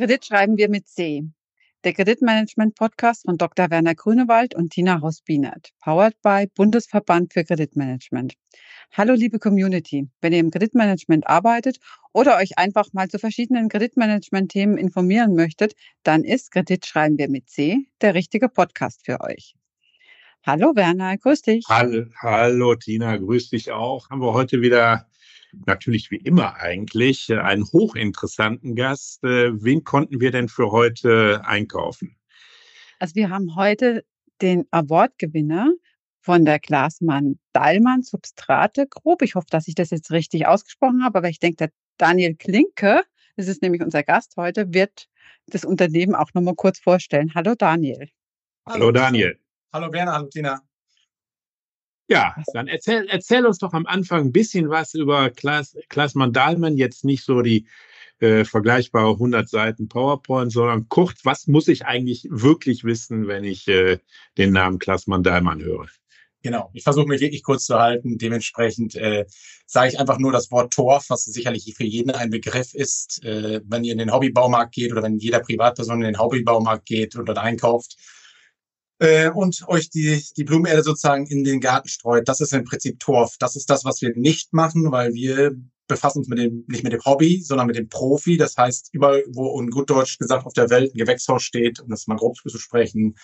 Kredit schreiben wir mit C. Der Kreditmanagement-Podcast von Dr. Werner Grünewald und Tina Haus-Bienert. Powered by Bundesverband für Kreditmanagement. Hallo, liebe Community. Wenn ihr im Kreditmanagement arbeitet oder euch einfach mal zu verschiedenen Kreditmanagement-Themen informieren möchtet, dann ist Kredit schreiben wir mit C der richtige Podcast für euch. Hallo Werner, grüß dich. Hallo, hallo Tina, grüß dich auch. Haben wir heute wieder natürlich wie immer eigentlich äh, einen hochinteressanten Gast. Äh, wen konnten wir denn für heute einkaufen? Also wir haben heute den Awardgewinner von der Glasmann Dallmann Substrate Group. Ich hoffe, dass ich das jetzt richtig ausgesprochen habe, aber ich denke, der Daniel Klinke, das ist nämlich unser Gast heute, wird das Unternehmen auch nochmal kurz vorstellen. Hallo Daniel. Hallo Daniel. Hallo Werner, hallo Tina. Ja, dann erzähl, erzähl uns doch am Anfang ein bisschen was über Klaas, Klaas Mandalmann, jetzt nicht so die äh, vergleichbare 100 Seiten PowerPoint, sondern kurz, was muss ich eigentlich wirklich wissen, wenn ich äh, den Namen Klaas Mandalmann höre? Genau, ich versuche mich wirklich kurz zu halten. Dementsprechend äh, sage ich einfach nur das Wort Torf, was sicherlich für jeden ein Begriff ist. Äh, wenn ihr in den Hobbybaumarkt geht oder wenn jeder Privatperson in den Hobbybaumarkt geht und dort einkauft, äh, und euch die, die Blumenerde sozusagen in den Garten streut. Das ist im Prinzip Torf. Das ist das, was wir nicht machen, weil wir befassen uns mit dem, nicht mit dem Hobby, sondern mit dem Profi. Das heißt, überall, wo in gut Deutsch gesagt auf der Welt ein Gewächshaus steht, um das mal grob zu sprechen,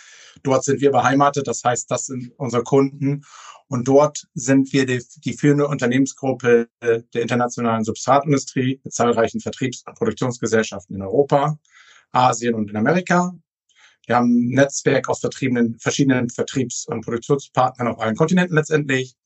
dort sind wir beheimatet. Das heißt, das sind unsere Kunden. Und dort sind wir die, die führende Unternehmensgruppe der internationalen Substratindustrie mit zahlreichen Vertriebs- und Produktionsgesellschaften in Europa, Asien und in Amerika. Wir haben ein Netzwerk aus verschiedenen Vertriebs- und Produktionspartnern auf allen Kontinenten letztendlich.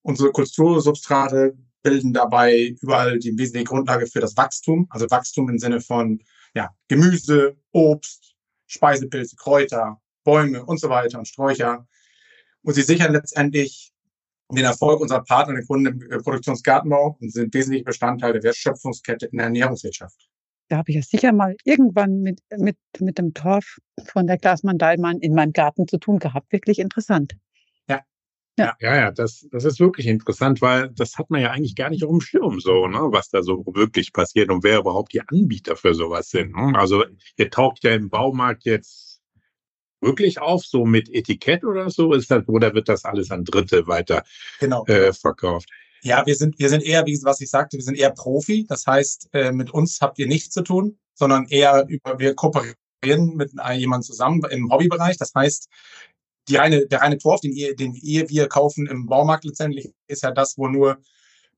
Unsere Kultursubstrate bilden dabei überall die wesentliche Grundlage für das Wachstum, also Wachstum im Sinne von ja, Gemüse, Obst, Speisepilze, Kräuter, Bäume und so weiter und Sträucher. Und sie sichern letztendlich den Erfolg unserer Partner, den Kunden im Produktionsgartenbau und sind wesentliche Bestandteil der Wertschöpfungskette in der Ernährungswirtschaft da habe ich ja sicher mal irgendwann mit, mit, mit dem Torf von der Glasmann Dallmann in meinem Garten zu tun gehabt. Wirklich interessant. Ja. Ja, ja, ja das, das ist wirklich interessant, weil das hat man ja eigentlich gar nicht auf dem Schirm so, ne, was da so wirklich passiert und wer überhaupt die Anbieter für sowas sind. Ne? Also ihr taucht ja im Baumarkt jetzt wirklich auf, so mit Etikett oder so, ist das, oder wird das alles an Dritte weiter genau. äh, verkauft? Ja, wir sind, wir sind eher, wie was ich sagte, wir sind eher Profi. Das heißt, äh, mit uns habt ihr nichts zu tun, sondern eher über, wir kooperieren mit jemandem zusammen im Hobbybereich. Das heißt, die reine, der reine Torf, den ihr, den ihr, wir kaufen im Baumarkt letztendlich, ist ja das, wo nur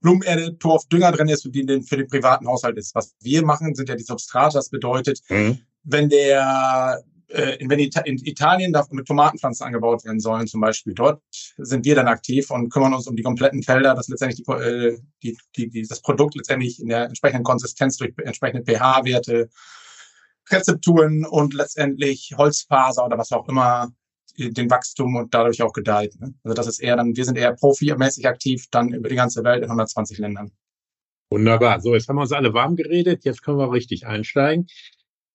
Blumenerde, Torf, Dünger drin ist, die den für den privaten Haushalt ist. Was wir machen, sind ja die Substrate. Das bedeutet, mhm. wenn der äh, wenn in Italien darf mit Tomatenpflanzen angebaut werden sollen, zum Beispiel, dort sind wir dann aktiv und kümmern uns um die kompletten Felder, dass letztendlich die, äh, die, die, die, das Produkt letztendlich in der entsprechenden Konsistenz durch entsprechende pH-Werte, Rezepturen und letztendlich Holzfaser oder was auch immer äh, den Wachstum und dadurch auch gedeiht. Ne? Also das ist eher dann, wir sind eher profimäßig aktiv, dann über die ganze Welt in 120 Ländern. Wunderbar. So, jetzt haben wir uns alle warm geredet. Jetzt können wir richtig einsteigen.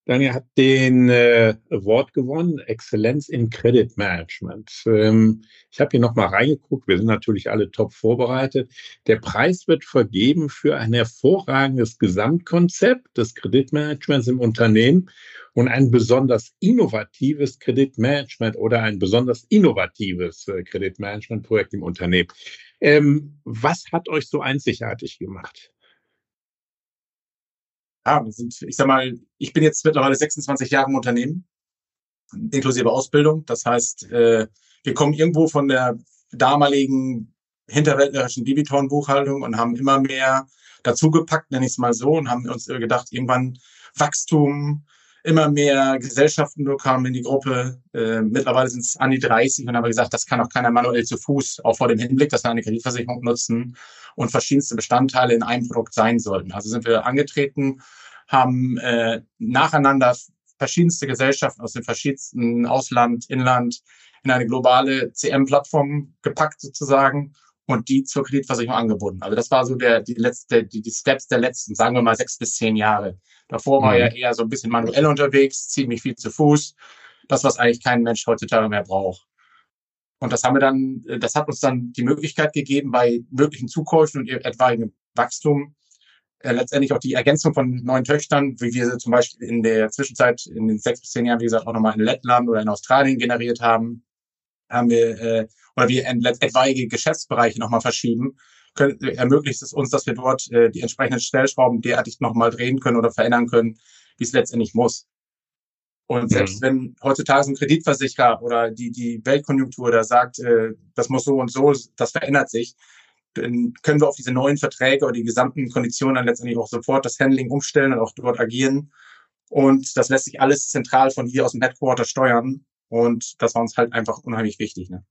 Daniel hat den äh, Award gewonnen, Exzellenz in Credit Management. Ähm, ich habe hier nochmal reingeguckt, wir sind natürlich alle top vorbereitet. Der Preis wird vergeben für ein hervorragendes Gesamtkonzept des Kreditmanagements im Unternehmen und ein besonders innovatives Kreditmanagement oder ein besonders innovatives äh, Kreditmanagementprojekt im Unternehmen. Ähm, was hat euch so einzigartig gemacht? Ja, wir sind, ich sag mal, ich bin jetzt mittlerweile 26 Jahre im Unternehmen, inklusive Ausbildung. Das heißt, äh, wir kommen irgendwo von der damaligen hinterwäldlerischen Debitorenbuchhaltung und haben immer mehr dazugepackt, nenne ich es mal so, und haben uns gedacht, irgendwann Wachstum, immer mehr Gesellschaften kamen in die Gruppe. Äh, mittlerweile sind es an die 30 und haben gesagt, das kann auch keiner manuell zu Fuß, auch vor dem Hinblick, dass wir eine Kreditversicherung nutzen und verschiedenste Bestandteile in einem Produkt sein sollten. Also sind wir angetreten, haben äh, nacheinander verschiedenste Gesellschaften aus dem verschiedensten Ausland, Inland in eine globale CM-Plattform gepackt sozusagen und die zur Kreditversicherung angebunden. Also das war so der, die letzte, die, die Steps der letzten, sagen wir mal sechs bis zehn Jahre. Davor war mhm. er eher so ein bisschen manuell unterwegs, ziemlich viel zu Fuß. Das, was eigentlich kein Mensch heutzutage mehr braucht. Und das haben wir dann, das hat uns dann die Möglichkeit gegeben, bei möglichen Zukäufen und etwaigem Wachstum äh, letztendlich auch die Ergänzung von neuen Töchtern, wie wir sie zum Beispiel in der Zwischenzeit in den sechs bis zehn Jahren, wie gesagt, auch nochmal in Lettland oder in Australien generiert haben, haben wir äh, oder wir etwaige Geschäftsbereiche nochmal verschieben, können, ermöglicht es uns, dass wir dort äh, die entsprechenden Stellschrauben derartig nochmal drehen können oder verändern können, wie es letztendlich muss. Und selbst mhm. wenn heutzutage so ein Kreditversicherer oder die, die Weltkonjunktur da sagt, äh, das muss so und so, das verändert sich, dann können wir auf diese neuen Verträge oder die gesamten Konditionen dann letztendlich auch sofort das Handling umstellen und auch dort agieren. Und das lässt sich alles zentral von hier aus dem Headquarter steuern. Und das war uns halt einfach unheimlich wichtig. Ne?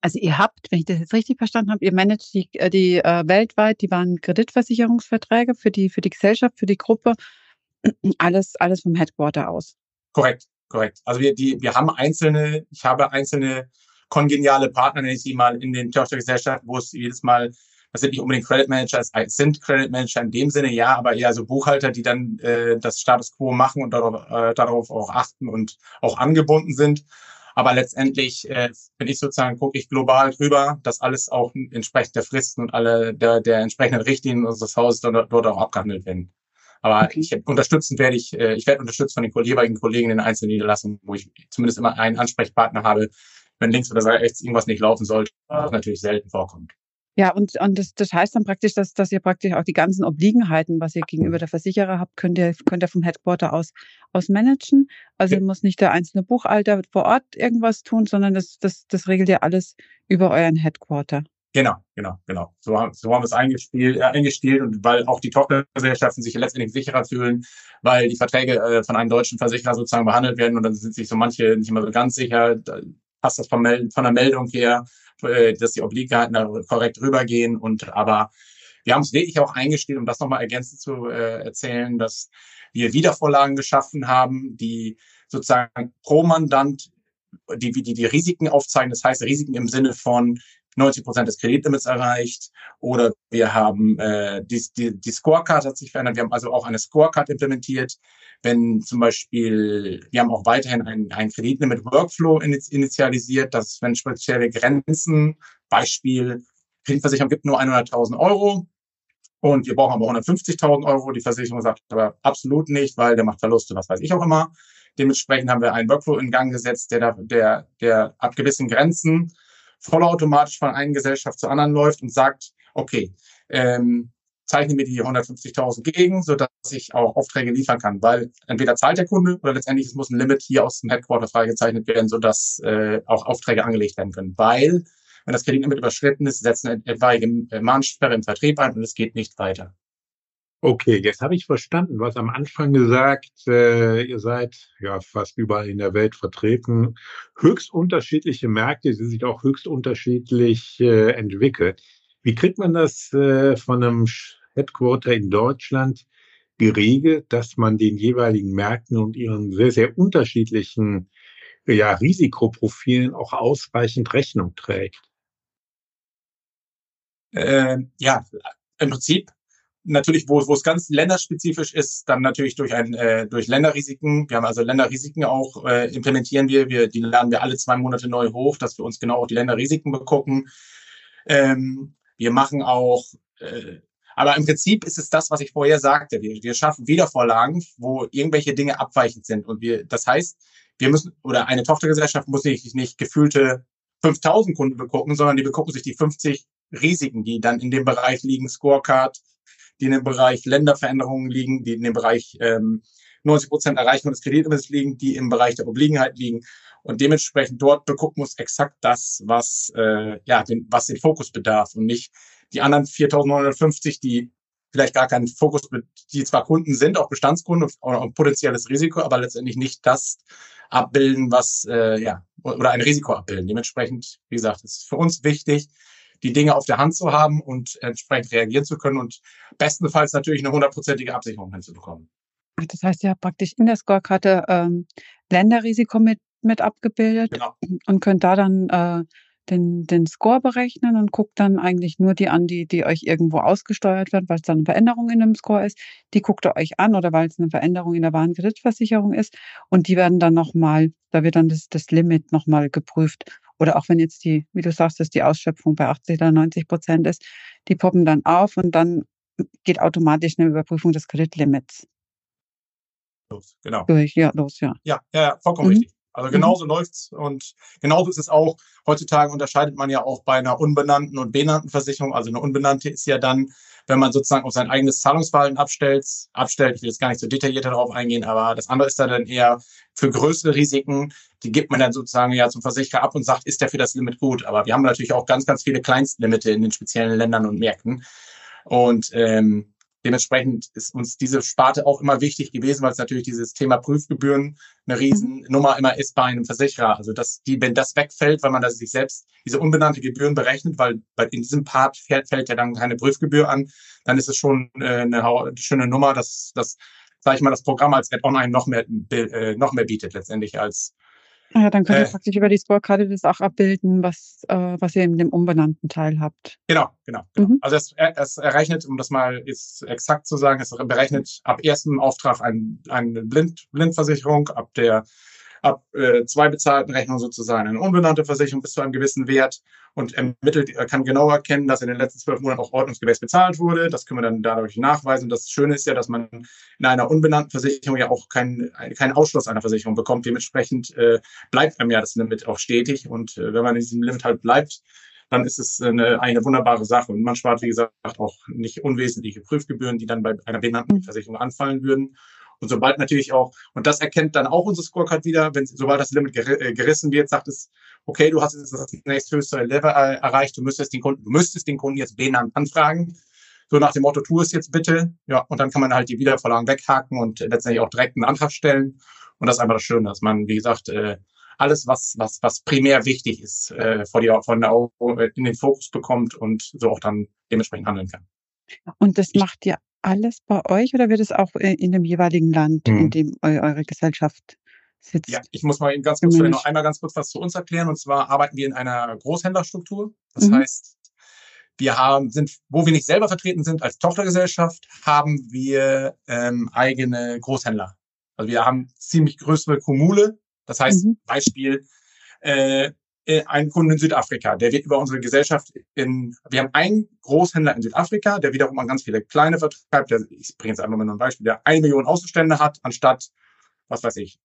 Also ihr habt, wenn ich das jetzt richtig verstanden habe, ihr managt die, äh, die äh, weltweit, die waren Kreditversicherungsverträge für die, für die Gesellschaft, für die Gruppe, alles, alles vom Headquarter aus. Korrekt, korrekt. Also wir, die, wir haben einzelne, ich habe einzelne kongeniale Partner, nenne ich sie mal, in den Tochtergesellschaften, wo es jedes Mal, das sind nicht unbedingt Credit Manager, es sind Credit Manager in dem Sinne, ja, aber eher so Buchhalter, die dann äh, das Status Quo machen und darauf, äh, darauf auch achten und auch angebunden sind. Aber letztendlich äh, bin ich sozusagen, gucke ich global drüber, dass alles auch entsprechend der Fristen und alle der, der entsprechenden Richtlinien unseres Hauses dort, dort auch abgehandelt werden. Aber okay. ich unterstützen werde ich, äh, ich werde unterstützt von den jeweiligen Kollegen in den einzelnen Niederlassungen, wo ich zumindest immer einen Ansprechpartner habe, wenn links oder rechts irgendwas nicht laufen sollte, was natürlich selten vorkommt. Ja, und, und das, das heißt dann praktisch, dass, dass ihr praktisch auch die ganzen Obliegenheiten, was ihr gegenüber der Versicherer habt, könnt ihr, könnt ihr vom Headquarter aus, aus managen. Also ja. muss nicht der einzelne Buchhalter vor Ort irgendwas tun, sondern das, das, das regelt ihr alles über euren Headquarter. Genau, genau, genau. So, so haben wir es eingespielt, äh, eingestielt und weil auch die Tochtergesellschaften sich letztendlich sicherer fühlen, weil die Verträge äh, von einem deutschen Versicherer sozusagen behandelt werden und dann sind sich so manche nicht immer so ganz sicher, da passt das von, von der Meldung her, äh, dass die Obliegenheiten da korrekt rübergehen und aber wir haben es wirklich auch eingestellt, um das nochmal ergänzend zu äh, erzählen, dass wir Wiedervorlagen geschaffen haben, die sozusagen pro Mandant die, die, die Risiken aufzeigen, das heißt Risiken im Sinne von 90 Prozent des Kreditlimits erreicht oder wir haben äh, die, die, die Scorecard hat sich verändert. Wir haben also auch eine Scorecard implementiert. Wenn zum Beispiel, wir haben auch weiterhin ein, ein Kreditlimit Workflow initialisiert, dass wenn spezielle Grenzen, Beispiel, Kreditversicherung gibt nur 100.000 Euro, und wir brauchen aber 150.000 Euro. Die Versicherung sagt aber absolut nicht, weil der macht Verluste, was weiß ich auch immer. Dementsprechend haben wir einen Workflow in Gang gesetzt, der, der, der ab gewissen Grenzen vollautomatisch von einer Gesellschaft zur anderen läuft und sagt, okay, ähm, zeichne mir die 150.000 gegen, so dass ich auch Aufträge liefern kann, weil entweder zahlt der Kunde oder letztendlich muss ein Limit hier aus dem Headquarter freigezeichnet werden, so dass äh, auch Aufträge angelegt werden können, weil wenn das Kreditlimit überschritten ist, setzen etwaige Mahnsperre im Vertrieb ein und es geht nicht weiter. Okay, jetzt habe ich verstanden. Du hast am Anfang gesagt, äh, ihr seid ja fast überall in der Welt vertreten. Höchst unterschiedliche Märkte, die sich auch höchst unterschiedlich äh, entwickeln. Wie kriegt man das äh, von einem Headquarter in Deutschland geregelt, dass man den jeweiligen Märkten und ihren sehr, sehr unterschiedlichen ja, Risikoprofilen auch ausreichend Rechnung trägt? Äh, ja, im Prinzip natürlich, wo, wo es ganz länderspezifisch ist, dann natürlich durch ein äh, durch Länderrisiken. Wir haben also Länderrisiken auch äh, implementieren wir. Wir die laden wir alle zwei Monate neu hoch, dass wir uns genau auch die Länderrisiken begucken. Ähm, wir machen auch, äh, aber im Prinzip ist es das, was ich vorher sagte. Wir, wir schaffen Wiedervorlagen, wo irgendwelche Dinge abweichend sind und wir, das heißt, wir müssen oder eine Tochtergesellschaft muss nicht, nicht gefühlte 5000 Kunden begucken, sondern die begucken sich die 50 Risiken, die dann in dem Bereich liegen, Scorecard, die in dem Bereich Länderveränderungen liegen, die in dem Bereich ähm, 90 Prozent Erreichung des Kreditlimits liegen, die im Bereich der Obliegenheit liegen. Und dementsprechend dort begucken muss exakt das, was, äh, ja, den, was den Fokus bedarf und nicht die anderen 4.950, die vielleicht gar keinen Fokus, die zwar Kunden sind, auch Bestandskunden oder ein potenzielles Risiko, aber letztendlich nicht das abbilden, was, äh, ja, oder ein Risiko abbilden. Dementsprechend, wie gesagt, ist für uns wichtig, die Dinge auf der Hand zu haben und entsprechend reagieren zu können und bestenfalls natürlich eine hundertprozentige Absicherung hinzubekommen. Das heißt, ihr habt praktisch in der Scorekarte ähm, Länderrisiko mit, mit abgebildet genau. und könnt da dann äh, den, den Score berechnen und guckt dann eigentlich nur die an, die, die euch irgendwo ausgesteuert wird, weil es dann eine Veränderung in dem Score ist. Die guckt ihr euch an oder weil es eine Veränderung in der Warenkreditversicherung ist. Und die werden dann nochmal, da wird dann das, das Limit nochmal geprüft. Oder auch wenn jetzt die, wie du sagst, dass die Ausschöpfung bei 80 oder 90 Prozent ist, die poppen dann auf und dann geht automatisch eine Überprüfung des Kreditlimits. Los, genau. Durch, ja, los, ja. Ja, ja, vollkommen Mhm. richtig. Also genauso läuft's und genauso ist es auch. Heutzutage unterscheidet man ja auch bei einer unbenannten und benannten Versicherung. Also eine unbenannte ist ja dann, wenn man sozusagen auf sein eigenes Zahlungsverhalten abstellt, abstellt. Ich will jetzt gar nicht so detailliert darauf eingehen, aber das andere ist dann eher für größere Risiken. Die gibt man dann sozusagen ja zum Versicherer ab und sagt, ist der für das Limit gut? Aber wir haben natürlich auch ganz, ganz viele Kleinstlimite in den speziellen Ländern und Märkten. Und ähm, dementsprechend ist uns diese Sparte auch immer wichtig gewesen, weil es natürlich dieses Thema Prüfgebühren eine Riesennummer immer ist bei einem Versicherer. Also dass die, wenn das wegfällt, weil man das sich selbst diese unbenannte Gebühren berechnet, weil bei, in diesem Part fällt, fällt ja dann keine Prüfgebühr an, dann ist es schon äh, eine, schöne Nummer, dass das, sage ich mal, das Programm als Add-on einen noch mehr äh, noch mehr bietet letztendlich als Ja, dann könnt ihr Äh. praktisch über die Scorekarte das auch abbilden, was, äh, was ihr in dem unbenannten Teil habt. Genau, genau. genau. Mhm. Also es, es errechnet, um das mal jetzt exakt zu sagen, es berechnet ab ersten Auftrag ein, eine Blind, Blindversicherung, ab der ab äh, zwei bezahlten Rechnungen sozusagen eine unbenannte Versicherung bis zu einem gewissen Wert und ermittelt, er kann genau erkennen, dass in den letzten zwölf Monaten auch ordnungsgemäß bezahlt wurde. Das können wir dann dadurch nachweisen. Das Schöne ist ja, dass man in einer unbenannten Versicherung ja auch keinen keinen Ausschluss einer Versicherung bekommt. Dementsprechend äh, bleibt einem ja das Limit auch stetig. Und äh, wenn man in diesem Limit halt bleibt, dann ist es eine, eine wunderbare Sache. Und man spart, wie gesagt, auch nicht unwesentliche Prüfgebühren, die dann bei einer benannten Versicherung anfallen würden. Und sobald natürlich auch, und das erkennt dann auch unser Scorecard wieder, wenn sobald das Limit äh, gerissen wird, sagt es, okay, du hast jetzt das nächsthöchste Level äh, erreicht, du müsstest den Kunden, du müsstest den Kunden jetzt benannt anfragen. So nach dem Motto, tu es jetzt bitte. Ja, und dann kann man halt die Wiederverlagen weghaken und letztendlich auch direkt einen Antrag stellen. Und das ist einfach das Schöne, dass man, wie gesagt, äh, alles, was, was, was primär wichtig ist, äh, vor die, von der Augen in den Fokus bekommt und so auch dann dementsprechend handeln kann. Und das macht ihr alles bei euch oder wird es auch äh, in dem jeweiligen Land, in Mhm. dem eu eure Gesellschaft sitzt? Ja, ich muss mal eben ganz kurz vielleicht noch einmal ganz kurz was zu uns erklären. Und zwar arbeiten wir in einer Großhändlerstruktur. Das Mhm. heißt, wir haben, sind, wo wir nicht selber vertreten sind als Tochtergesellschaft, haben wir ähm, eigene Großhändler. Also wir haben ziemlich größere Kommune. Das heißt, Mhm. Beispiel, äh, äh, ein Kunde in Südafrika, der wird über unsere Gesellschaft in, wir haben einen Großhändler in Südafrika, der wiederum an ganz viele kleine vertreibt, der, ich bringe jetzt einfach mal nur ein Beispiel, der eine Million Außenstände hat, anstatt, was weiß ich,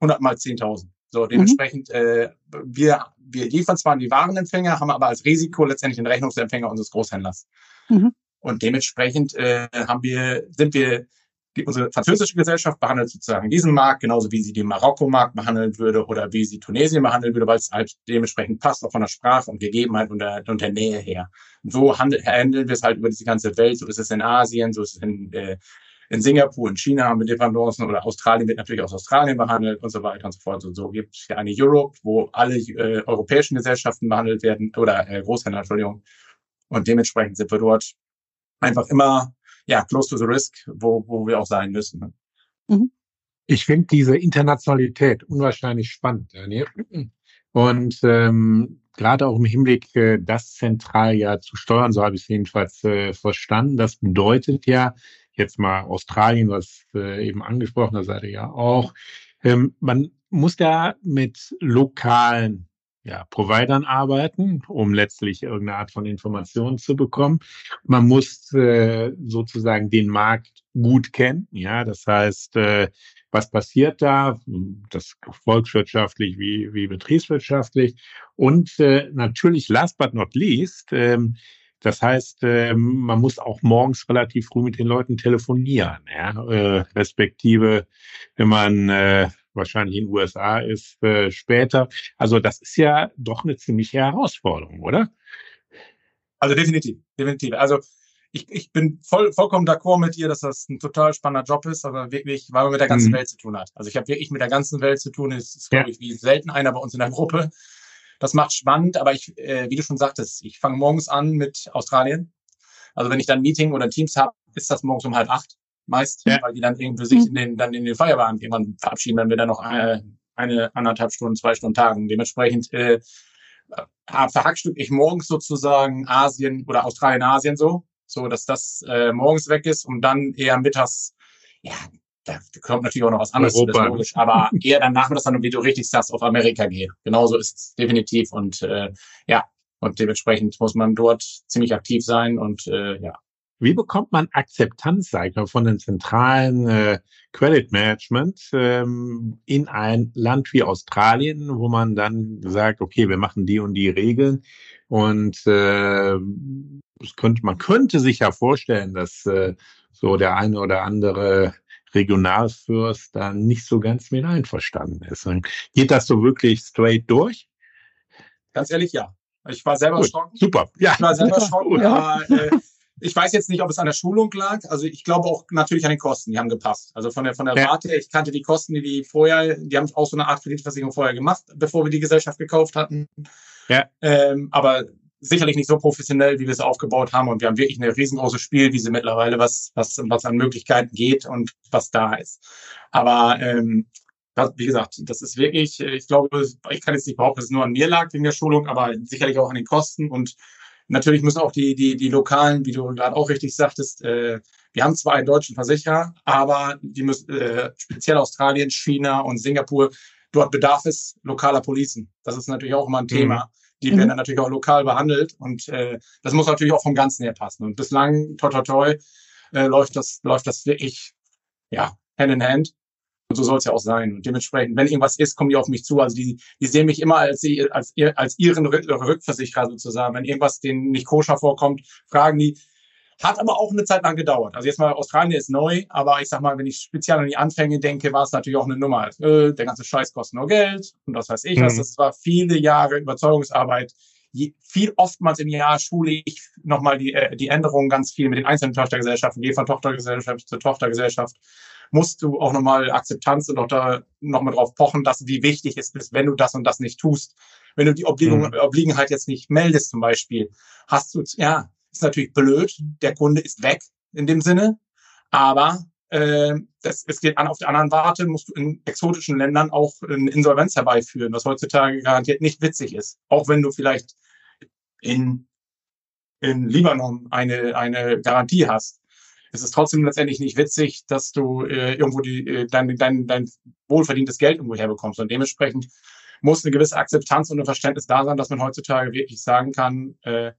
100 mal 10.000. So, dementsprechend, äh, wir, wir liefern zwar an die Warenempfänger, haben aber als Risiko letztendlich den Rechnungsempfänger unseres Großhändlers. Mhm. Und dementsprechend äh, haben wir, sind wir, die, unsere französische Gesellschaft behandelt sozusagen diesen Markt genauso wie sie den Marokko-Markt behandeln würde oder wie sie Tunesien behandeln würde, weil es halt dementsprechend passt, auch von der Sprache und Gegebenheit und der, und der Nähe her. Und so handel, handeln wir es halt über diese ganze Welt. So ist es in Asien, so ist es in, äh, in Singapur, in China haben wir Dependancen oder Australien wird natürlich aus Australien behandelt und so weiter und so fort. Und so gibt es ja eine Europe, wo alle äh, europäischen Gesellschaften behandelt werden oder äh, Großhändler, Entschuldigung. Und dementsprechend sind wir dort einfach immer ja close to the risk, wo, wo wir auch sein müssen. Ne? Ich finde diese Internationalität unwahrscheinlich spannend, Daniel. Und ähm, gerade auch im Hinblick, äh, das zentral ja zu steuern, so habe ich es jedenfalls äh, verstanden. Das bedeutet ja, jetzt mal Australien, was äh, eben angesprochen, da seid ihr ja auch, ähm, man muss da mit lokalen ja, Providern arbeiten, um letztlich irgendeine Art von Informationen zu bekommen. Man muss äh, sozusagen den Markt gut kennen. Ja, das heißt, äh, was passiert da? Das volkswirtschaftlich wie, wie betriebswirtschaftlich. Und äh, natürlich, last but not least, ähm, das heißt, äh, man muss auch morgens relativ früh mit den Leuten telefonieren, ja, äh, respektive, wenn man äh, wahrscheinlich in den USA ist, äh, später. Also das ist ja doch eine ziemliche Herausforderung, oder? Also definitiv, definitiv. Also ich, ich bin voll, vollkommen d'accord mit dir, dass das ein total spannender Job ist, aber wirklich, weil man mit der ganzen Mhm. Welt zu tun hat. Also ich habe wirklich mit der ganzen Welt zu tun. Es ist, Ja. glaube ich, wie selten einer bei uns in der Gruppe. Das macht spannend, aber ich, äh, wie du schon sagtest, ich fange morgens an mit Australien. Also wenn ich dann ein Meeting oder Teams habe, ist das morgens um halb acht meist, Ja. weil die dann irgendwie sich Mhm. in den, dann in den Feierabend irgendwann verabschieden, wenn wir dann noch eine, eine anderthalb Stunden, zwei Stunden tagen. Dementsprechend äh, äh, verhackstück ich morgens sozusagen Asien oder Australien, Asien so, so dass das äh, morgens weg ist und dann eher mittags, ja, da kommt natürlich auch noch was anderes, Europa. das ist logisch, aber eher dann nachmittags dann, wie du richtig sagst, auf Amerika gehe. Genauso ist es definitiv und äh, ja, und dementsprechend muss man dort ziemlich aktiv sein und äh, ja, Wie bekommt man Akzeptanz, sag ich mal, von den zentralen äh, Credit Management ähm, in ein Land wie Australien, wo man dann sagt, okay, wir machen die und die Regeln und äh, könnte, man könnte sich ja vorstellen, dass äh, so der eine oder andere Regionalfürst da nicht so ganz mit einverstanden ist. Geht das so wirklich straight durch? Ganz ehrlich, ja. Ich war selber schon. Super. Ja. Ich war selber schon. Ja. Aber, äh, ich weiß jetzt nicht, ob es an der Schulung lag. Also ich glaube auch natürlich an den Kosten. Die haben gepasst. Also von der von der ja. Rate. Ich kannte die Kosten, die die vorher. Die haben auch so eine Art Kreditversicherung vorher gemacht, bevor wir die Gesellschaft gekauft hatten. Ja. Ähm, aber sicherlich nicht so professionell, wie wir es aufgebaut haben. Und wir haben wirklich eine riesengroße Spielwiese mittlerweile, was was was an Möglichkeiten geht und was da ist. Aber ähm, wie gesagt, das ist wirklich, ich glaube, ich kann jetzt nicht behaupten, dass es nur an mir lag wegen der Schulung, aber sicherlich auch an den Kosten und Natürlich müssen auch die, die, die lokalen, wie du gerade auch richtig sagtest, äh, wir haben zwar einen deutschen Versicherer, aber die müssen, äh, speziell Australien, China und Singapur, dort bedarf es lokaler Policen. Das ist natürlich auch immer ein Thema. Mhm. Die werden mhm. dann natürlich auch lokal behandelt und äh, das muss natürlich auch vom Ganzen her passen. Und bislang, toi toi toi, äh, läuft das, läuft das wirklich ja, Hand in Hand. Und so soll es ja auch sein. Und dementsprechend, wenn irgendwas ist, kommen die auf mich zu. Also die, die sehen mich immer als, als, als ihren Rückversicherer sozusagen. Wenn irgendwas denen nicht koscher vorkommt, fragen die. Hat aber auch eine Zeit lang gedauert. Also jetzt mal Australien ist neu, aber ich sag mal, wenn ich speziell an die Anfänge denke, war es natürlich auch eine Nummer. Äh, der ganze Scheiß kostet nur Geld und das weiß ich mhm. was. Das war viele Jahre Überzeugungsarbeit. Je, viel oftmals im Jahr schule ich nochmal die, äh, die Änderungen ganz viel mit den einzelnen Tochtergesellschaften, gehe von Tochtergesellschaft zu Tochtergesellschaft musst du auch nochmal Akzeptanz und auch da nochmal drauf pochen, dass wie wichtig es ist, wenn du das und das nicht tust. Wenn du die Obligung, mhm. Obliegenheit jetzt nicht meldest zum Beispiel, hast du, ja, ist natürlich blöd, der Kunde ist weg in dem Sinne, aber äh, das, es geht an auf der anderen Warte, musst du in exotischen Ländern auch eine Insolvenz herbeiführen, was heutzutage garantiert nicht witzig ist. Auch wenn du vielleicht in, in Libanon eine, eine Garantie hast es ist trotzdem letztendlich nicht witzig, dass du äh, irgendwo die, äh, dein, dein, dein wohlverdientes Geld irgendwo herbekommst. Und dementsprechend muss eine gewisse Akzeptanz und ein Verständnis da sein, dass man heutzutage wirklich sagen kann, äh,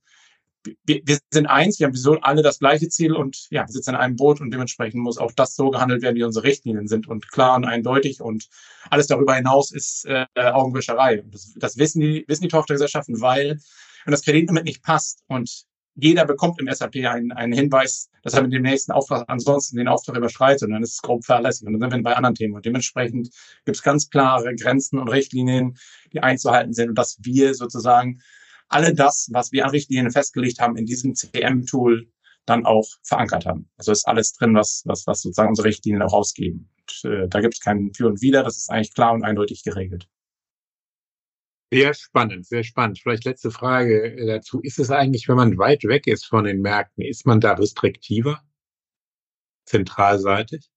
wir, wir sind eins, wir haben sowieso alle das gleiche Ziel und ja, wir sitzen in einem Boot und dementsprechend muss auch das so gehandelt werden, wie unsere Richtlinien sind und klar und eindeutig und alles darüber hinaus ist äh, Augenwischerei. Das, das wissen die, wissen die Tochtergesellschaften, weil wenn das Kreditlimit nicht passt und jeder bekommt im SAP einen, einen Hinweis, dass er mit dem nächsten Auftrag ansonsten den Auftrag überschreitet und dann ist es grob fahrlässig. Und dann sind wir bei anderen Themen. Und dementsprechend gibt es ganz klare Grenzen und Richtlinien, die einzuhalten sind und dass wir sozusagen alle das, was wir an Richtlinien festgelegt haben, in diesem CM-Tool dann auch verankert haben. Also ist alles drin, was, was, was sozusagen unsere Richtlinien auch ausgeben. Und, äh, da gibt es keinen Für und Wider, das ist eigentlich klar und eindeutig geregelt. Sehr spannend, sehr spannend. Vielleicht letzte Frage äh, dazu. Ist es eigentlich, wenn man weit weg ist von den Märkten, ist man da restriktiver? Zentralseitig?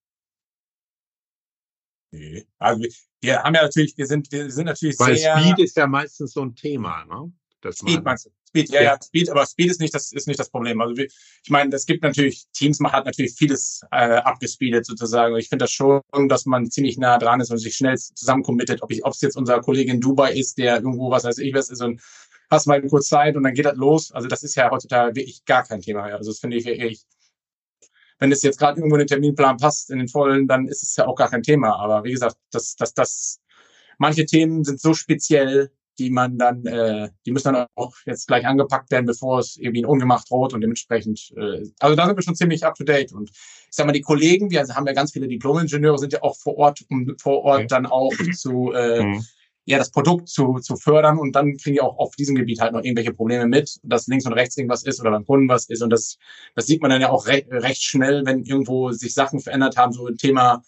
Nee. Also wir haben ja natürlich, wir sind, wir sind natürlich Weil sehr. Speed ist ja meistens so ein Thema, ne? Das Speed meinst du? Speed, ja, ja, ja, Speed, aber Speed ist nicht das, ist nicht das Problem. Also ich meine, es gibt natürlich, Teams hat natürlich vieles äh, abgespeedet sozusagen. Ich finde das schon, dass man ziemlich nah dran ist und sich schnell zusammencommittet, ob ich, ob es jetzt unser Kollege in Dubai ist, der irgendwo, was weiß ich was ist und hast mal kurz Zeit und dann geht das los. Also das ist ja heutzutage wirklich gar kein Thema mehr. Also das finde ich wirklich, wenn es jetzt gerade irgendwo in den Terminplan passt, in den vollen, dann ist es ja auch gar kein Thema. Aber wie gesagt, das, das, das, manche Themen sind so speziell, die man dann, äh, die müssen dann auch jetzt gleich angepackt werden, bevor es irgendwie in Ungemacht droht und dementsprechend, äh, also da sind wir schon ziemlich up to date. Und ich sag mal, die Kollegen, wir haben ja ganz viele Diplom-Ingenieure, sind ja auch vor Ort, um vor Ort okay. dann auch zu äh, mhm. ja das Produkt zu, zu fördern und dann kriegen die auch auf diesem Gebiet halt noch irgendwelche Probleme mit, dass links und rechts irgendwas ist oder beim Kunden was ist. Und das, das sieht man dann ja auch re recht schnell, wenn irgendwo sich Sachen verändert haben, so ein Thema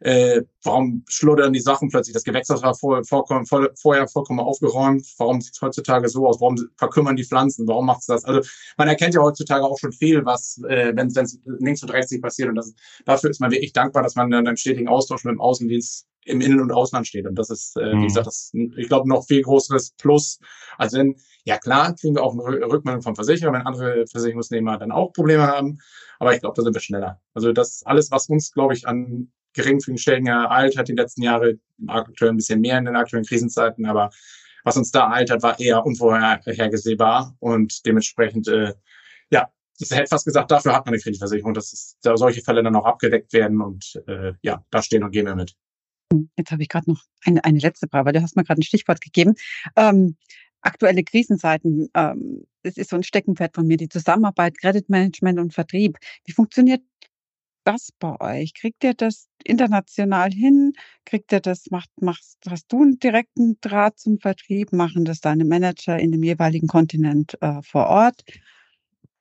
äh, warum schluddern die Sachen plötzlich? Das Gewächshaus war vor, vor, vor, vorher vollkommen aufgeräumt. Warum sieht es heutzutage so aus? Warum verkümmern die Pflanzen? Warum macht es das? Also man erkennt ja heutzutage auch schon viel, was, äh, wenn es links und rechts nicht passiert. Und das, dafür ist man wirklich dankbar, dass man dann einen stetigen Austausch mit dem Außendienst im Innen- und Ausland steht. Und das ist, äh, mhm. wie gesagt, das, ich glaube, noch viel größeres Plus. Also wenn, ja klar, kriegen wir auch eine Rückmeldung vom Versicherer, wenn andere Versicherungsnehmer dann auch Probleme haben. Aber ich glaube, da sind wir schneller. Also das alles, was uns, glaube ich, an geringfügigen Stellen ereilt hat die letzten Jahre, aktuell ein bisschen mehr in den aktuellen Krisenzeiten, aber was uns da ereilt hat, war eher unvorhergesehbar und dementsprechend, äh, ja, das hätte fast gesagt, dafür hat man eine Kreditversicherung, dass da solche Fälle dann auch abgedeckt werden und äh, ja, da stehen und gehen wir mit. Jetzt habe ich gerade noch eine, eine letzte Frage, weil du hast mir gerade ein Stichwort gegeben. Ähm, aktuelle Krisenzeiten, ähm, das ist so ein Steckenpferd von mir, die Zusammenarbeit, Credit-Management und Vertrieb. Wie funktioniert das bei euch? Kriegt ihr das international hin? Kriegt ihr das, macht, machst, hast du einen direkten Draht zum Vertrieb? Machen das deine Manager in dem jeweiligen Kontinent äh, vor Ort?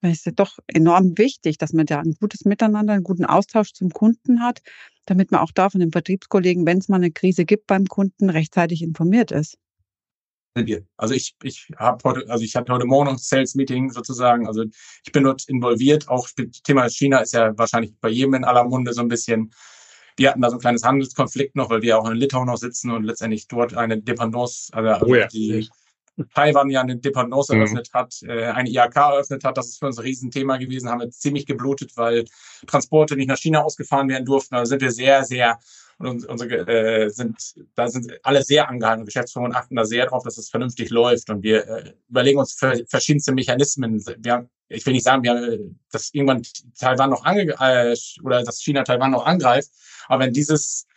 Es ist ja doch enorm wichtig, dass man da ein gutes Miteinander, einen guten Austausch zum Kunden hat, damit man auch da von den Vertriebskollegen, wenn es mal eine Krise gibt beim Kunden, rechtzeitig informiert ist wir. Also ich, ich habe heute, also ich hatte heute Morgen ein Sales Meeting sozusagen. Also ich bin dort involviert. Auch Thema China ist ja wahrscheinlich bei jedem in aller Munde so ein bisschen. Wir hatten da so ein kleines Handelskonflikt noch, weil wir auch in Litauen noch sitzen und letztendlich dort eine Dependance, also oh ja. die Taiwan ja eine Dependance mhm. eröffnet hat, äh, eine IAK eröffnet hat. Das ist für uns ein Riesenthema gewesen. Haben wir ziemlich geblutet, weil Transporte nicht nach China ausgefahren werden durften. Da sind wir sehr, sehr und unsere äh, sind, da sind alle sehr angehalten, Geschäftsführung und achten da sehr drauf, dass es vernünftig läuft. Und wir äh, überlegen uns verschiedenste Mechanismen. Wir haben, ich will nicht sagen, wir haben, dass irgendwann Taiwan noch ange äh, oder dass China Taiwan noch angreift, aber wenn dieses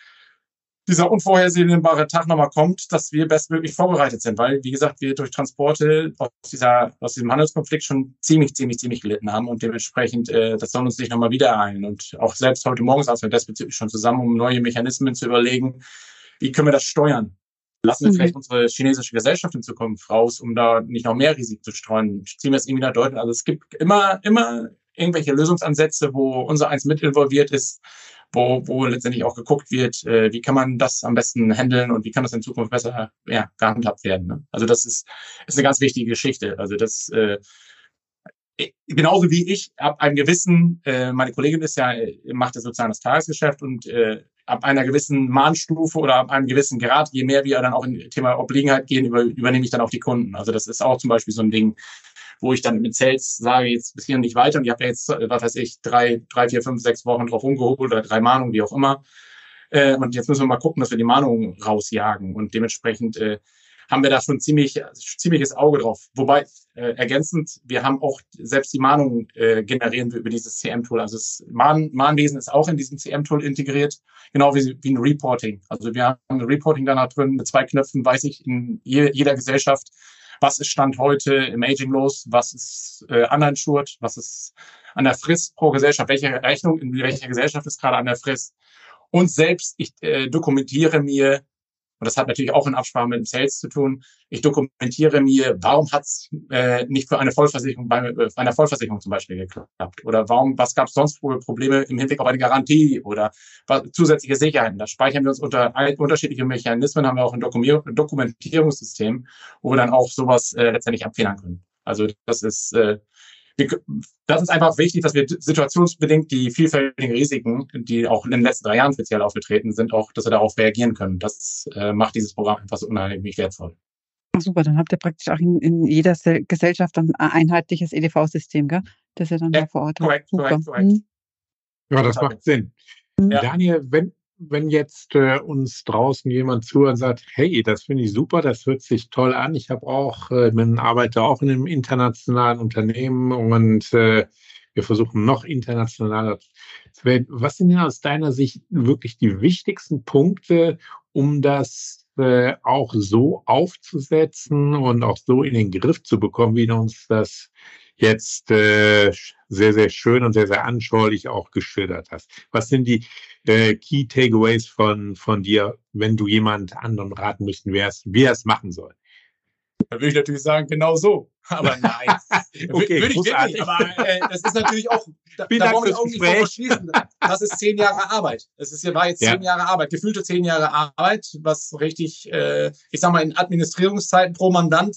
dieser unvorhersehbare Tag nochmal kommt, dass wir bestmöglich vorbereitet sind, weil, wie gesagt, wir durch Transporte aus, dieser, aus diesem Handelskonflikt schon ziemlich, ziemlich, ziemlich gelitten haben und dementsprechend, äh, das soll uns nicht nochmal wieder ereilen. Und auch selbst heute Morgen saßen wir diesbezüglich schon zusammen, um neue Mechanismen zu überlegen, wie können wir das steuern? Lassen wir mhm. vielleicht unsere chinesische Gesellschaft in Zukunft raus, um da nicht noch mehr Risiken zu streuen? Ziehen wir es irgendwie nach Deutschland? Also es gibt immer, immer irgendwelche Lösungsansätze, wo unser eins mit involviert ist, wo, wo letztendlich auch geguckt wird, äh, wie kann man das am besten handeln und wie kann das in Zukunft besser ja, gehandhabt werden. Ne? Also das ist, ist eine ganz wichtige Geschichte. Also das äh, genauso wie ich ab einem gewissen, äh, meine Kollegin ist ja, macht ja sozusagen das Tagesgeschäft und äh, ab einer gewissen Mahnstufe oder ab einem gewissen Grad, je mehr wir dann auch in Thema Obliegenheit gehen, über, übernehme ich dann auch die Kunden. Also das ist auch zum Beispiel so ein Ding, wo ich dann mit Sales sage, jetzt bis hier nicht weiter und ich habe jetzt, was weiß ich, drei, drei, vier, fünf, sechs Wochen drauf umgeholt oder drei Mahnungen, wie auch immer. Äh, und jetzt müssen wir mal gucken, dass wir die Mahnungen rausjagen. Und dementsprechend äh, haben wir da schon ziemlich ziemliches Auge drauf. Wobei äh, ergänzend, wir haben auch selbst die Mahnungen äh, generieren wir über dieses CM-Tool. Also das Mahn, Mahnwesen ist auch in diesem CM-Tool integriert, genau wie, wie ein Reporting. Also wir haben ein Reporting da drin mit zwei Knöpfen, weiß ich in je, jeder Gesellschaft, was ist Stand heute im Aging los, was ist äh, uninsured, was ist an der Frist pro Gesellschaft, welche Rechnung in welcher Gesellschaft ist gerade an der Frist. Und selbst ich äh, dokumentiere mir und das hat natürlich auch in Absprache mit dem Sales zu tun. Ich dokumentiere mir, warum hat es äh, nicht für eine Vollversicherung bei äh, einer Vollversicherung zum Beispiel geklappt? Oder warum, was gab es sonst für Probleme im Hinblick auf eine Garantie oder was, zusätzliche Sicherheiten? Da speichern wir uns unter unterschiedliche Mechanismen, haben wir auch ein Dokumentierungssystem, wo wir dann auch sowas äh, letztendlich abfedern können. Also das ist äh, wir, das ist einfach wichtig, dass wir situationsbedingt die vielfältigen Risiken, die auch in den letzten drei Jahren speziell aufgetreten sind, auch, dass wir darauf reagieren können. Das äh, macht dieses Programm einfach so unheimlich wertvoll. Super, dann habt ihr praktisch auch in, in jeder Gesellschaft ein einheitliches EDV-System, gell? Das ihr dann ja, vor Ort korrekt, korrekt, korrekt. Hm. Ja, das macht Sinn. Ja. Daniel, wenn, wenn jetzt äh, uns draußen jemand zuhört und sagt, hey, das finde ich super, das hört sich toll an. Ich habe auch, äh, man arbeite auch in einem internationalen Unternehmen und äh, wir versuchen noch internationaler zu werden. Was sind denn aus deiner Sicht wirklich die wichtigsten Punkte, um das äh, auch so aufzusetzen und auch so in den Griff zu bekommen, wie du uns das jetzt äh, sehr, sehr schön und sehr, sehr anschaulich auch geschildert hast. Was sind die äh, Key Takeaways von, von dir, wenn du jemand anderen raten müssten, wer es, wie es machen soll? Da würde ich natürlich sagen, genau so. Aber nein. okay, würde ich wirklich. Aber äh, das ist natürlich auch, da, da brauche ich auch nicht verschließen. Das ist zehn Jahre Arbeit. Es ist, war jetzt zehn ja. Jahre Arbeit, gefühlte zehn Jahre Arbeit, was richtig, äh, ich sag mal, in Administrierungszeiten pro Mandant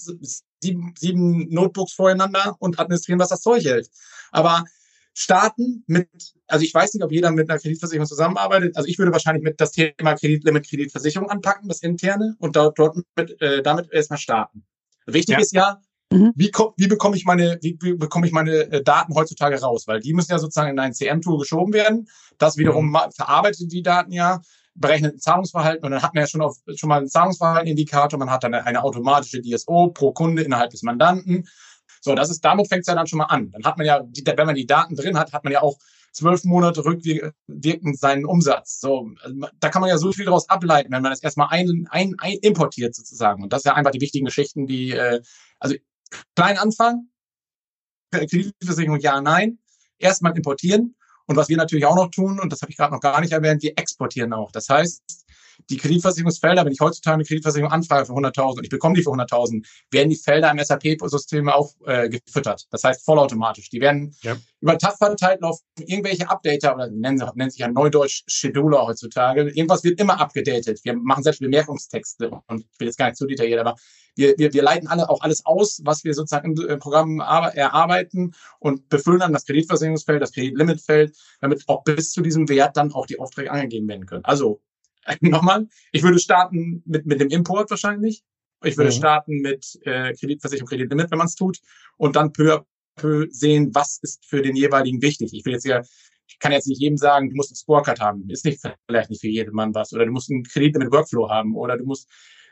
sieben, sieben Notebooks voreinander und administrieren, was das Zeug hält. Aber starten mit, also ich weiß nicht, ob jeder mit einer Kreditversicherung zusammenarbeitet. Also ich würde wahrscheinlich mit das Thema Kreditlimit Kreditversicherung anpacken, das interne, und dort, dort mit, äh, damit erstmal starten. Wichtig ja. ist ja, mhm. wie, wie bekomme ich meine, wie, wie bekomme ich meine äh, Daten heutzutage raus? Weil die müssen ja sozusagen in ein CM-Tool geschoben werden. Das wiederum mhm. verarbeitet die Daten ja berechnet ein Zahlungsverhalten und dann hat man ja schon, auf, schon mal einen Zahlungsverhaltenindikator, man hat dann eine automatische DSO pro Kunde innerhalb des Mandanten. So, das ist, damit fängt es ja dann schon mal an. Dann hat man ja, die, wenn man die Daten drin hat, hat man ja auch zwölf Monate rückwirkend seinen Umsatz. So, also da kann man ja so viel daraus ableiten, wenn man das erstmal ein, ein, ein importiert sozusagen. Und das sind ja einfach die wichtigen Geschichten, die, äh, also klein Anfang, Kreditversicherung ja, nein, erstmal importieren. Und was wir natürlich auch noch tun, und das habe ich gerade noch gar nicht erwähnt, wir exportieren auch. Das heißt, die Kreditversicherungsfelder, wenn ich heutzutage eine Kreditversicherung anfrage für 100.000 und ich bekomme die für 100.000, werden die Felder im SAP-System auch äh, gefüttert. Das heißt vollautomatisch. Die werden ja. über Tag verteilt laufen irgendwelche Updater oder nennen, nennen sich ja Neudeutsch Scheduler heutzutage. Irgendwas wird immer abgedatet. Wir machen selbst Bemerkungstexte und ich will jetzt gar nicht zu detailliert, aber wir, wir, wir leiten alle auch alles aus, was wir sozusagen im Programm erarbeiten und befüllen dann das Kreditversicherungsfeld, das Kreditlimitfeld, damit auch bis zu diesem Wert dann auch die Aufträge angegeben werden können. Also nochmal, ich würde starten mit, mit dem Import wahrscheinlich. Ich würde mhm. starten mit äh, Kreditversicherung, Kreditlimit, wenn man es tut, und dann peu à peu sehen, was ist für den jeweiligen wichtig. Ich will jetzt ja, ich kann jetzt nicht jedem sagen, du musst ein Scorecard haben. Ist nicht vielleicht nicht für jeden Mann was. Oder du musst ein Kreditlimit Workflow haben. Oder du musst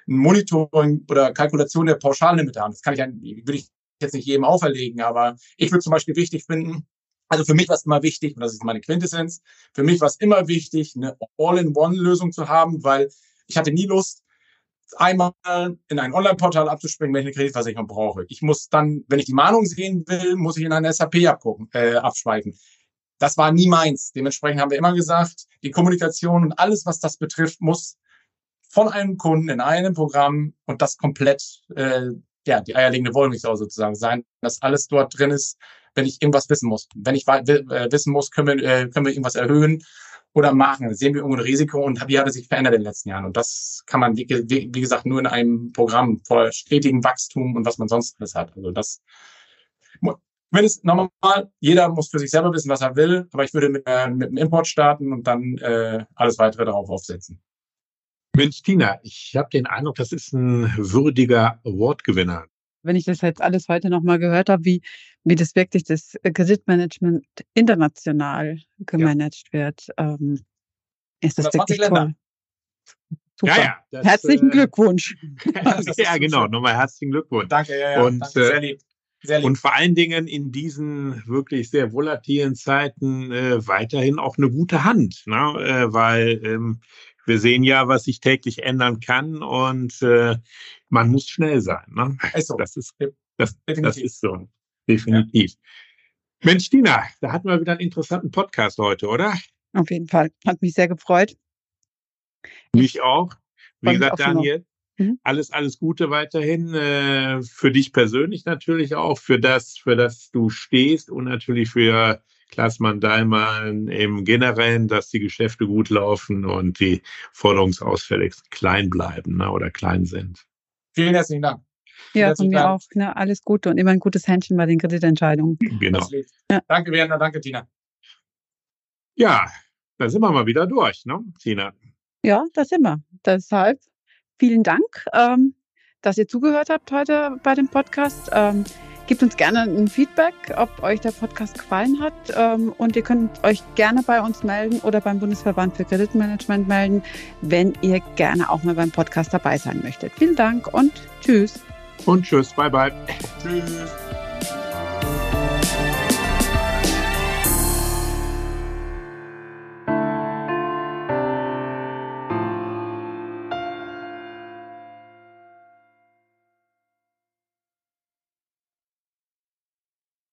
ein Monitoring oder Kalkulation der Pauschallimite haben. Das kann ich, würde ich jetzt nicht jedem auferlegen, aber ich würde zum Beispiel wichtig finden, also für mich war es immer wichtig, und das ist meine Quintessenz, für mich war es immer wichtig, eine All-in-One-Lösung zu haben, weil ich hatte nie Lust, einmal in ein Online-Portal abzuspringen, wenn ich eine Kreditversicherung brauche. Ich muss dann, wenn ich die Mahnung sehen will, muss ich in eine SAP abgucken, äh, abschweifen. Das war nie meins. Dementsprechend haben wir immer gesagt, die Kommunikation und alles, was das betrifft, muss von einem Kunden in einem Programm und das komplett, äh, ja, die eierlegende Wollmilchsau sozusagen sein, dass alles dort drin ist, wenn ich irgendwas wissen muss. Wenn ich äh, wissen muss, können wir, äh, können wir irgendwas erhöhen oder machen. Sehen wir irgendwo ein Risiko und wie hat es sich verändert in den letzten Jahren? Und das kann man, wie, wie gesagt, nur in einem Programm voller stetigem Wachstum und was man sonst alles hat. Also das, wenn es normal, jeder muss für sich selber wissen, was er will, aber ich würde mit, äh, mit einem Import starten und dann äh, alles weitere darauf aufsetzen. Mensch, Tina, ich habe den Eindruck, das ist ein würdiger Awardgewinner wenn ich das jetzt alles heute nochmal gehört habe, wie, wie das wirklich das Kreditmanagement international gemanagt ja. wird, ähm, ist das wirklich toll. Super. Ja, ja, das, Herzlichen äh, Glückwunsch. ja, genau. Nochmal herzlichen Glückwunsch. Danke, ja, ja. Und, danke, sehr lieb. Sehr lieb. Und vor allen Dingen in diesen wirklich sehr volatilen Zeiten äh, weiterhin auch eine gute Hand, ne? äh, weil ähm, wir sehen ja, was sich täglich ändern kann und äh, man muss schnell sein. Ne? Ist so. Das ist, das, das ist so. Definitiv. Ja. Mensch, Dina, da hatten wir wieder einen interessanten Podcast heute, oder? Auf jeden Fall. Hat mich sehr gefreut. Mich auch. Wie gesagt, Daniel, mhm. alles, alles Gute weiterhin. Äh, für dich persönlich natürlich auch, für das, für das du stehst und natürlich für Klassmann Dahlmann im Generellen, dass die Geschäfte gut laufen und die Forderungsausfälle klein bleiben ne, oder klein sind. Vielen herzlichen Dank. Ja, von mir auch. Ne, alles Gute und immer ein gutes Händchen bei den Kreditentscheidungen. Genau. Ja. Danke, Werner. Danke, Tina. Ja, da sind wir mal wieder durch, ne, Tina? Ja, da sind wir. Deshalb vielen Dank, ähm, dass ihr zugehört habt heute bei dem Podcast. Ähm, Gebt uns gerne ein Feedback, ob euch der Podcast gefallen hat. Ähm, und ihr könnt euch gerne bei uns melden oder beim Bundesverband für Kreditmanagement melden, wenn ihr gerne auch mal beim Podcast dabei sein möchtet. Vielen Dank und tschüss. Und tschüss. Bye, bye. Tschüss.